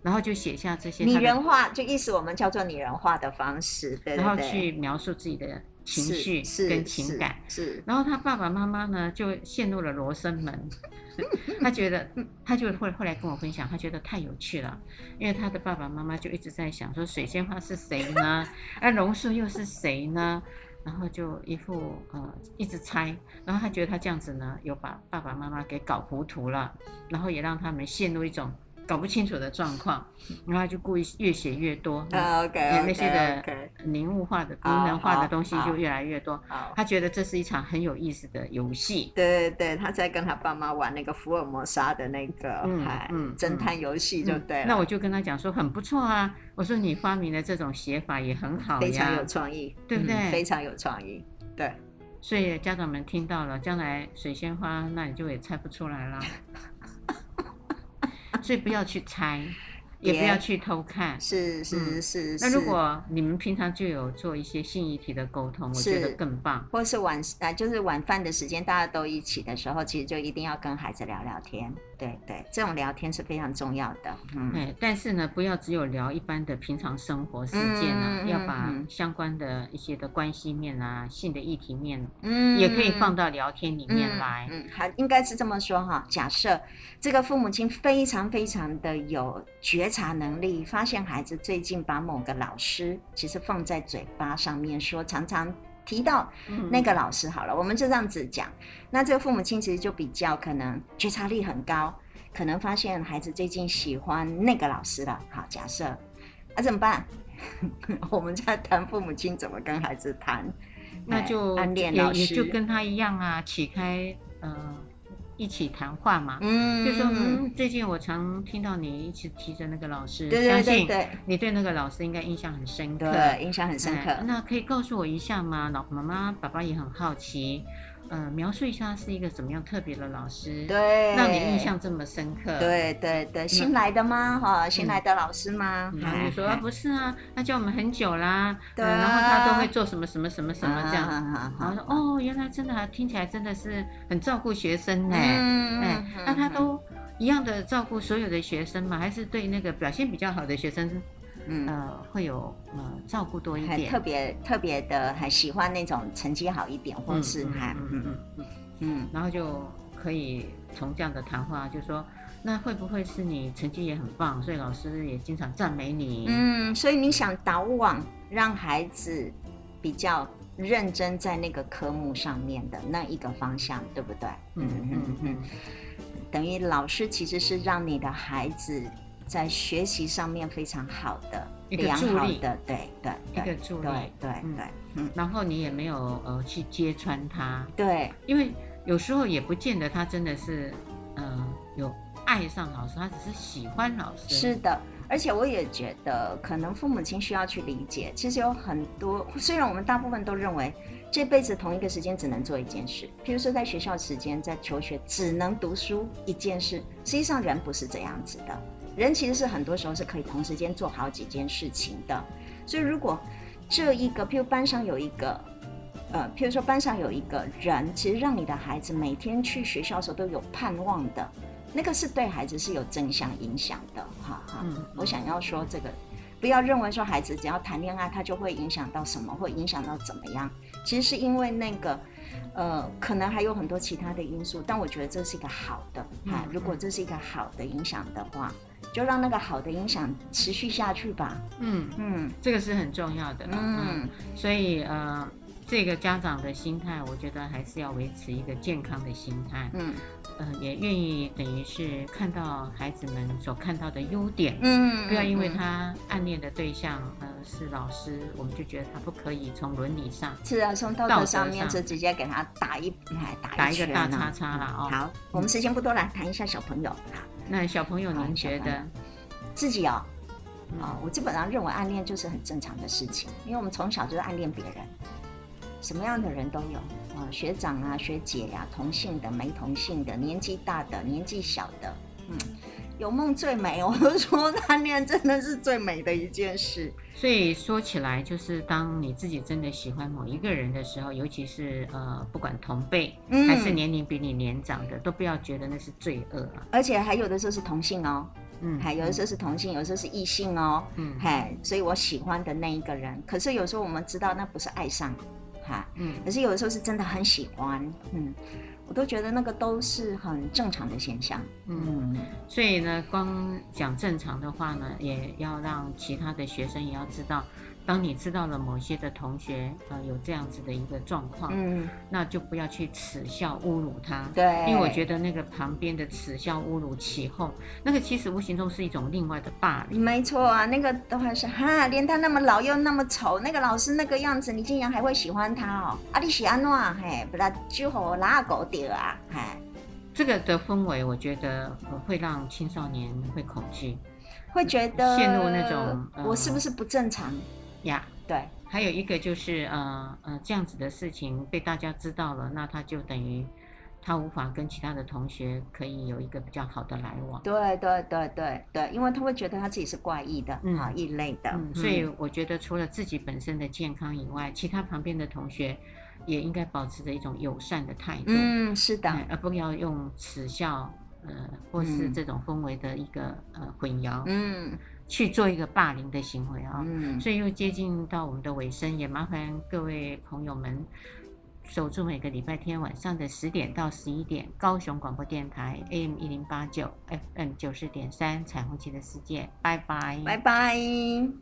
然后就写下这些拟人化，就意思我们叫做拟人化的方式，对，然后去描述自己的情绪跟情感，是，然后他爸爸妈妈呢就陷入了罗生门。他觉得，他就会后来跟我分享，他觉得太有趣了，因为他的爸爸妈妈就一直在想说，水仙花是谁呢？而榕树又是谁呢？然后就一副呃一直猜，然后他觉得他这样子呢，有把爸爸妈妈给搞糊涂了，然后也让他们陷入一种。搞不清楚的状况，然后就故意越写越多，那些的凝物化的、功能化的东西就越来越多。他觉得这是一场很有意思的游戏。对对对，他在跟他爸妈玩那个福尔摩沙的那个嗯侦探游戏，就对。那我就跟他讲说很不错啊，我说你发明的这种写法也很好呀，非常有创意，对不对？非常有创意，对。所以家长们听到了，将来水仙花，那你就也猜不出来了。所以不要去猜。也不要去偷看，是是是。那如果你们平常就有做一些性议题的沟通，我觉得更棒。或是晚啊，就是晚饭的时间，大家都一起的时候，其实就一定要跟孩子聊聊天。对对，这种聊天是非常重要的。嗯，对。但是呢，不要只有聊一般的平常生活事件啊，要把相关的一些的关系面啊、性的议题面，嗯，也可以放到聊天里面来。嗯，还应该是这么说哈。假设这个父母亲非常非常的有觉。察能力，发现孩子最近把某个老师其实放在嘴巴上面说，常常提到那个老师。好了，嗯、我们就这样子讲。那这个父母亲其实就比较可能觉察力很高，可能发现孩子最近喜欢那个老师了。好，假设啊，怎么办？我们在谈父母亲怎么跟孩子谈，那就暗恋老师也，也就跟他一样啊，起开呃。一起谈话嘛，嗯，就说嗯，最近我常听到你一直提着那个老师，对对对对，你对那个老师应该印象很深刻，对，印象很深刻。那可以告诉我一下吗？老妈妈、爸爸也很好奇。呃，描述一下是一个什么样特别的老师，对，让你印象这么深刻。对对对，新来的吗？哈，新来的老师吗？然后你说不是啊，他教我们很久啦。对，然后他都会做什么什么什么什么这样，然后说哦，原来真的听起来真的是很照顾学生呢。哎，那他都一样的照顾所有的学生吗？还是对那个表现比较好的学生，嗯呃，会有呃照顾多一点？特别特别的，还喜欢那种成绩好一点，或是还嗯嗯嗯嗯，然后就可以从这样的谈话，就说。那会不会是你成绩也很棒，所以老师也经常赞美你？嗯，所以你想导往让孩子比较认真在那个科目上面的那一个方向，对不对？嗯嗯嗯。等于老师其实是让你的孩子在学习上面非常好的、良好的，对对，一个助力，对对对。嗯，然后你也没有呃去揭穿他，对，因为有时候也不见得他真的是呃有。爱上老师，他只是喜欢老师。是的，而且我也觉得，可能父母亲需要去理解，其实有很多。虽然我们大部分都认为，这辈子同一个时间只能做一件事，譬如说在学校时间，在求学只能读书一件事。实际上，人不是这样子的，人其实是很多时候是可以同时间做好几件事情的。所以，如果这一个，譬如班上有一个，呃，譬如说班上有一个人，其实让你的孩子每天去学校的时候都有盼望的。那个是对孩子是有正向影响的，哈哈。嗯，我想要说这个，不要认为说孩子只要谈恋爱，他就会影响到什么，会影响到怎么样。其实是因为那个，呃，可能还有很多其他的因素。但我觉得这是一个好的，哈。如果这是一个好的影响的话，就让那个好的影响持续下去吧。嗯嗯，这个是很重要的。嗯，所以呃，这个家长的心态，我觉得还是要维持一个健康的心态。嗯。呃，也愿意等于是看到孩子们所看到的优点，嗯，不要因为他暗恋的对象呃是老师，我们就觉得他不可以从伦理上，是啊，从道德上面就直接给他打一打打一个大叉叉了哦。好，我们时间不多了，谈一下小朋友。好，那小朋友您觉得自己哦，啊，我基本上认为暗恋就是很正常的事情，因为我们从小就是暗恋别人。什么样的人都有啊，学长啊、学姐呀、啊，同性的、没同性的，年纪大的、年纪小的，嗯，有梦最美。我都说暗恋真的是最美的一件事。所以说起来，就是当你自己真的喜欢某一个人的时候，尤其是呃，不管同辈还是年龄比你年长的，嗯、都不要觉得那是罪恶啊。而且还有的时候是同性哦，嗯，还有的时候是同性，有的时候是异性哦，嗯，嘿，所以我喜欢的那一个人，可是有时候我们知道那不是爱上。哈，嗯，可是有的时候是真的很喜欢，嗯，我都觉得那个都是很正常的现象，嗯，所以呢，光讲正常的话呢，也要让其他的学生也要知道。当你知道了某些的同学呃有这样子的一个状况，嗯，那就不要去耻笑侮辱他，对，因为我觉得那个旁边的耻笑侮辱起哄，那个其实无形中是一种另外的霸凌。没错啊，那个的话是哈，连他那么老又那么丑，那个老师那个样子，你竟然还会喜欢他哦？啊，你喜欢哪？嘿，不然就好拉狗屌啊，嘿，这个的氛围，我觉得会让青少年会恐惧，会觉得陷入那种我是不是不正常？呀，yeah, 对，还有一个就是呃呃这样子的事情被大家知道了，那他就等于他无法跟其他的同学可以有一个比较好的来往。对对对对对，因为他会觉得他自己是怪异的，嗯，异类的。嗯，所以我觉得除了自己本身的健康以外，其他旁边的同学也应该保持着一种友善的态度。嗯，是的，而不要用耻笑呃或是这种氛围的一个呃混淆。嗯。去做一个霸凌的行为啊，嗯，所以又接近到我们的尾声，也麻烦各位朋友们守住每个礼拜天晚上的十点到十一点，高雄广播电台 AM 一零八九 FM 九十点三彩虹旗的世界，拜拜，拜拜。